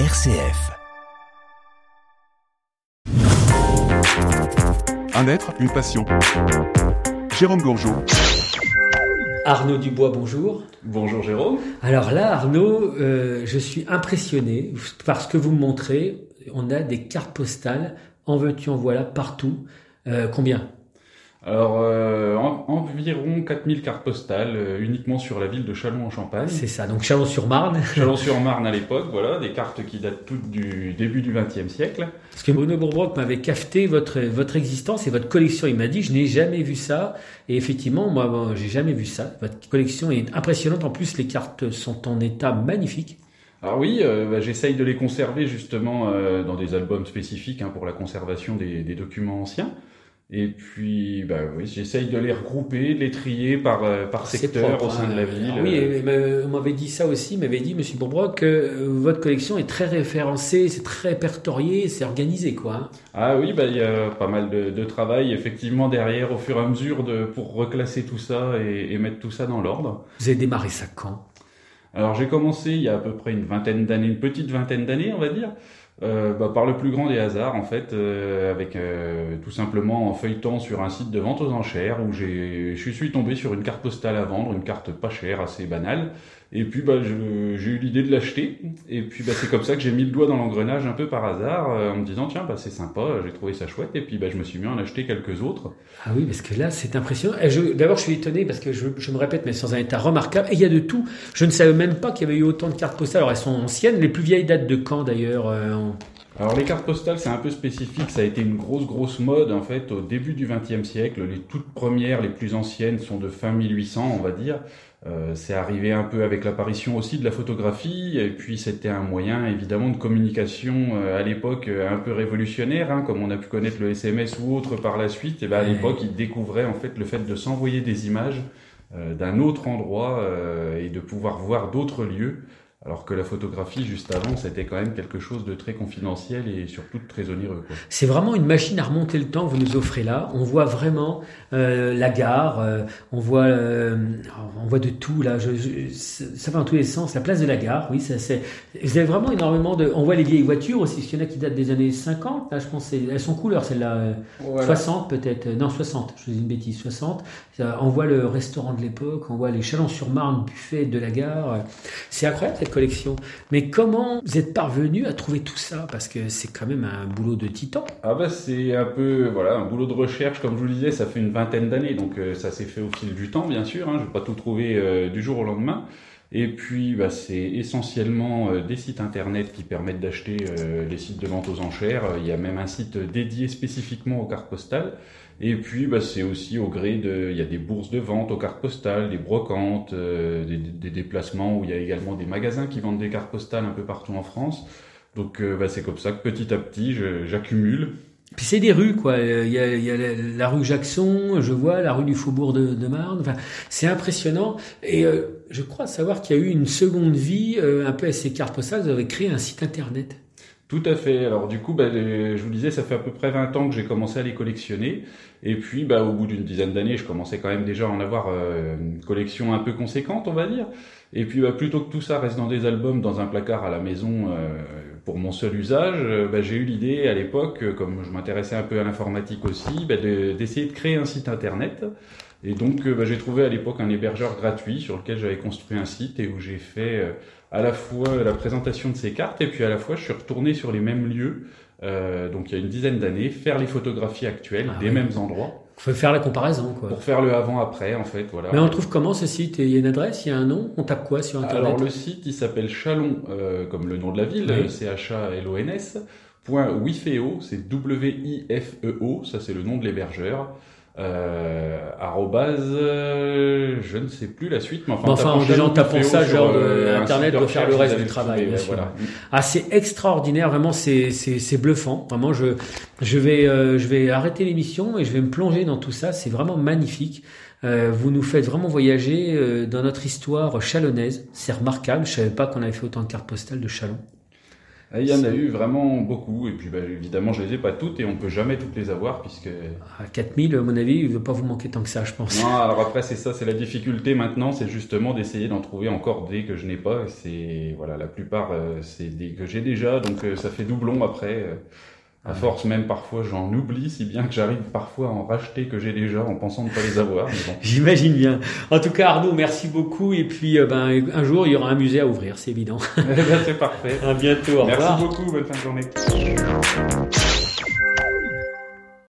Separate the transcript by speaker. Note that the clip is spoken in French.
Speaker 1: RCF.
Speaker 2: Un être, une passion. Jérôme Gourgeot.
Speaker 3: Arnaud Dubois, bonjour.
Speaker 4: Bonjour Jérôme.
Speaker 3: Alors là, Arnaud, euh, je suis impressionné par ce que vous me montrez. On a des cartes postales, en veux-tu, en voilà, partout. Euh, combien?
Speaker 4: Alors, euh, en- environ 4000 cartes postales, euh, uniquement sur la ville de Châlons-en-Champagne.
Speaker 3: C'est ça, donc Chalon-sur-Marne.
Speaker 4: Chalon-sur-Marne à l'époque, voilà, des cartes qui datent toutes du début du XXe siècle.
Speaker 3: Parce que Bruno Bourbrock m'avait cafeté votre, votre existence et votre collection. Il m'a dit, je n'ai jamais vu ça. Et effectivement, moi, bon, j'ai jamais vu ça. Votre collection est impressionnante. En plus, les cartes sont en état magnifique.
Speaker 4: Alors oui, euh, bah, j'essaye de les conserver justement euh, dans des albums spécifiques hein, pour la conservation des, des documents anciens. Et puis, bah oui, j'essaye de les regrouper, de les trier par, euh, par secteur
Speaker 3: propre,
Speaker 4: au sein de
Speaker 3: hein.
Speaker 4: la ville.
Speaker 3: Alors oui,
Speaker 4: Euh,
Speaker 3: et, on m'avait dit ça aussi, m'avait dit, Monsieur Bourbrock, que euh, votre collection est très référencée, c'est très répertorié, c'est organisé, quoi. hein.
Speaker 4: Ah oui, bah il y a pas mal de, de travail effectivement derrière au fur et à mesure de, pour reclasser tout ça et, et mettre tout ça dans l'ordre.
Speaker 3: Vous avez démarré ça quand?
Speaker 4: Alors j'ai commencé il y a à peu près une vingtaine d'années, une petite vingtaine d'années on va dire, euh, bah, par le plus grand des hasards en fait, euh, avec euh, tout simplement en feuilletant sur un site de vente aux enchères où j'ai, je suis tombé sur une carte postale à vendre, une carte pas chère, assez banale. Et puis bah, j'ai eu l'idée de l'acheter. Et puis bah, c'est comme ça que j'ai mis le doigt dans l'engrenage un peu par hasard euh, en me disant tiens bah, c'est sympa, j'ai trouvé ça chouette. Et puis bah, je me suis mis à en acheter quelques autres.
Speaker 3: Ah oui, parce que là, c'est impressionnant. D'abord, je suis étonné parce que je, me répète, mais sans un état remarquable. Et il y a de tout. Je ne savais même pas qu'il y avait eu autant de cartes postales. Alors, elles sont anciennes. Les plus vieilles datent de quand, d'ailleurs euh,
Speaker 4: Alors les cartes postales, c'est un peu spécifique. Ça a été une grosse, grosse mode en fait au début du XXe siècle. Les toutes premières, les plus anciennes, sont de fin 1800, on va dire. Euh, c'est arrivé un peu avec l'apparition aussi de la photographie, et puis c'était un moyen évidemment de communication euh, à l'époque euh, un peu révolutionnaire, hein, comme on a pu connaître le SMS ou autre par la suite. Et ben à l'époque, ils découvraient en fait le fait de s'envoyer des images euh, d'un autre endroit euh, et de pouvoir voir d'autres lieux. Alors que la photographie, juste avant, c'était quand même quelque chose de très confidentiel et surtout de très onéreux.
Speaker 3: C'est vraiment une machine à remonter le temps que vous nous offrez là. On voit vraiment euh, la gare, euh, on voit, euh, on voit de tout là. Je, je- ça va dans tous les sens. La place de la gare, oui, ça c'est. Vous avez vraiment énormément de. On voit les vieilles voitures aussi. Parce qu'il y en a qui datent des années 50. Là, je pense, elles sont couleurs celles-là. euh, 60 peut-être. Euh, Non, 60. Je dis une bêtise. 60. Ça, on voit le restaurant de l'époque. On voit les Chalons-sur-Marne, buffet de la gare. C'est incroyable cette Mais comment vous êtes parvenu à trouver tout ça? Parce que c'est quand même un boulot de titan.
Speaker 4: Ah bah c'est un peu voilà un boulot de recherche comme je vous le disais ça fait une vingtaine d'années donc euh, ça s'est fait au fil du temps bien sûr hein, je vais pas tout trouver euh, du jour au lendemain et puis bah, c'est essentiellement euh, des sites internet qui permettent d'acheter euh, les sites de vente aux enchères. Il y a même un site dédié spécifiquement aux cartes postales. Et puis bah, c'est aussi au gré de il y a des bourses de vente aux cartes postales des brocantes euh, des, déplacements où il y a également des magasins qui vendent des cartes postales un peu partout en France. Donc euh, bah, c'est comme ça que petit à petit j'accumule
Speaker 3: Puis c'est des rues, quoi. Il y a, il y a la, rue Jackson, je vois, la rue du Faubourg de, de Marne. Enfin, c'est impressionnant. Et euh, je crois savoir qu'il y a eu une seconde vie, euh, un peu à ces cartes postales. Vous avez créé un site internet.
Speaker 4: Tout à fait. Alors du coup, bah, je vous disais, ça fait à peu près 20 ans que j'ai commencé à les collectionner. Et puis, bah, au bout d'une dizaine d'années, je commençais quand même déjà à en avoir euh, une collection un peu conséquente, on va dire. Et puis, bah, plutôt que tout ça reste dans des albums, dans un placard à la maison euh, pour mon seul usage, euh, j'ai eu l'idée à l'époque, euh, comme je m'intéressais un peu à l'informatique aussi, de- d'essayer de créer un site internet. Et donc, euh, bah, j'ai trouvé à l'époque un hébergeur gratuit sur lequel j'avais construit un site et où j'ai fait euh, à la fois la présentation de ces cartes et puis à la fois je suis retourné sur les mêmes lieux, euh, donc il y a une dizaine d'années, faire les photographies actuelles
Speaker 3: Ah
Speaker 4: des
Speaker 3: oui.
Speaker 4: mêmes endroits
Speaker 3: faut faire la comparaison, quoi.
Speaker 4: pour faire le avant-après en fait. Voilà.
Speaker 3: Mais on trouve comment ce site? Il y a une adresse, il y a un nom? On tape quoi sur internet?
Speaker 4: Alors le site il s'appelle Chalon, euh, comme le nom de la ville,
Speaker 3: Oui.
Speaker 4: C-H-A-L-O-N-S, point Wifeo, c'est W-I-F-E-O, ça c'est le nom de l'hébergeur. Euh, euh, je ne sais plus la suite, mais enfin,
Speaker 3: enfin, en tapant ça, genre,
Speaker 4: euh,
Speaker 3: euh, Internet doit faire le reste du travail,
Speaker 4: trouver,
Speaker 3: bien sûr.
Speaker 4: voilà.
Speaker 3: Ah, c'est extraordinaire, vraiment, c'est c'est c'est bluffant. Vraiment, je je vais euh, je vais arrêter l'émission et je vais me plonger dans tout ça. C'est vraiment magnifique. Euh, vous nous faites vraiment voyager euh, dans notre histoire chalonnaise. C'est remarquable. Je savais pas qu'on avait fait autant de cartes postales de Chalon.
Speaker 4: Ah, Il y en a eu vraiment beaucoup, et puis bah, évidemment je les ai pas toutes, et on peut jamais toutes les avoir, puisque...
Speaker 3: À 4000, à mon avis, il ne va pas vous manquer tant que ça, je pense.
Speaker 4: Non, alors après c'est ça, c'est la difficulté maintenant, c'est justement d'essayer d'en trouver encore des que je n'ai pas, et c'est... Voilà, la plupart euh, c'est des que j'ai déjà, donc euh, ça fait doublon après. À force même parfois j'en oublie, si bien que j'arrive parfois à en racheter que j'ai déjà en pensant ne pas les avoir, bon.
Speaker 3: J'imagine bien. En tout cas, Arnaud, merci beaucoup. Et puis, euh, ben, un jour, il y aura un musée à ouvrir, c'est évident.
Speaker 4: Eh ben, c'est parfait.
Speaker 3: À bientôt. Au
Speaker 4: Merci
Speaker 3: revoir.
Speaker 4: beaucoup, bonne fin de journée.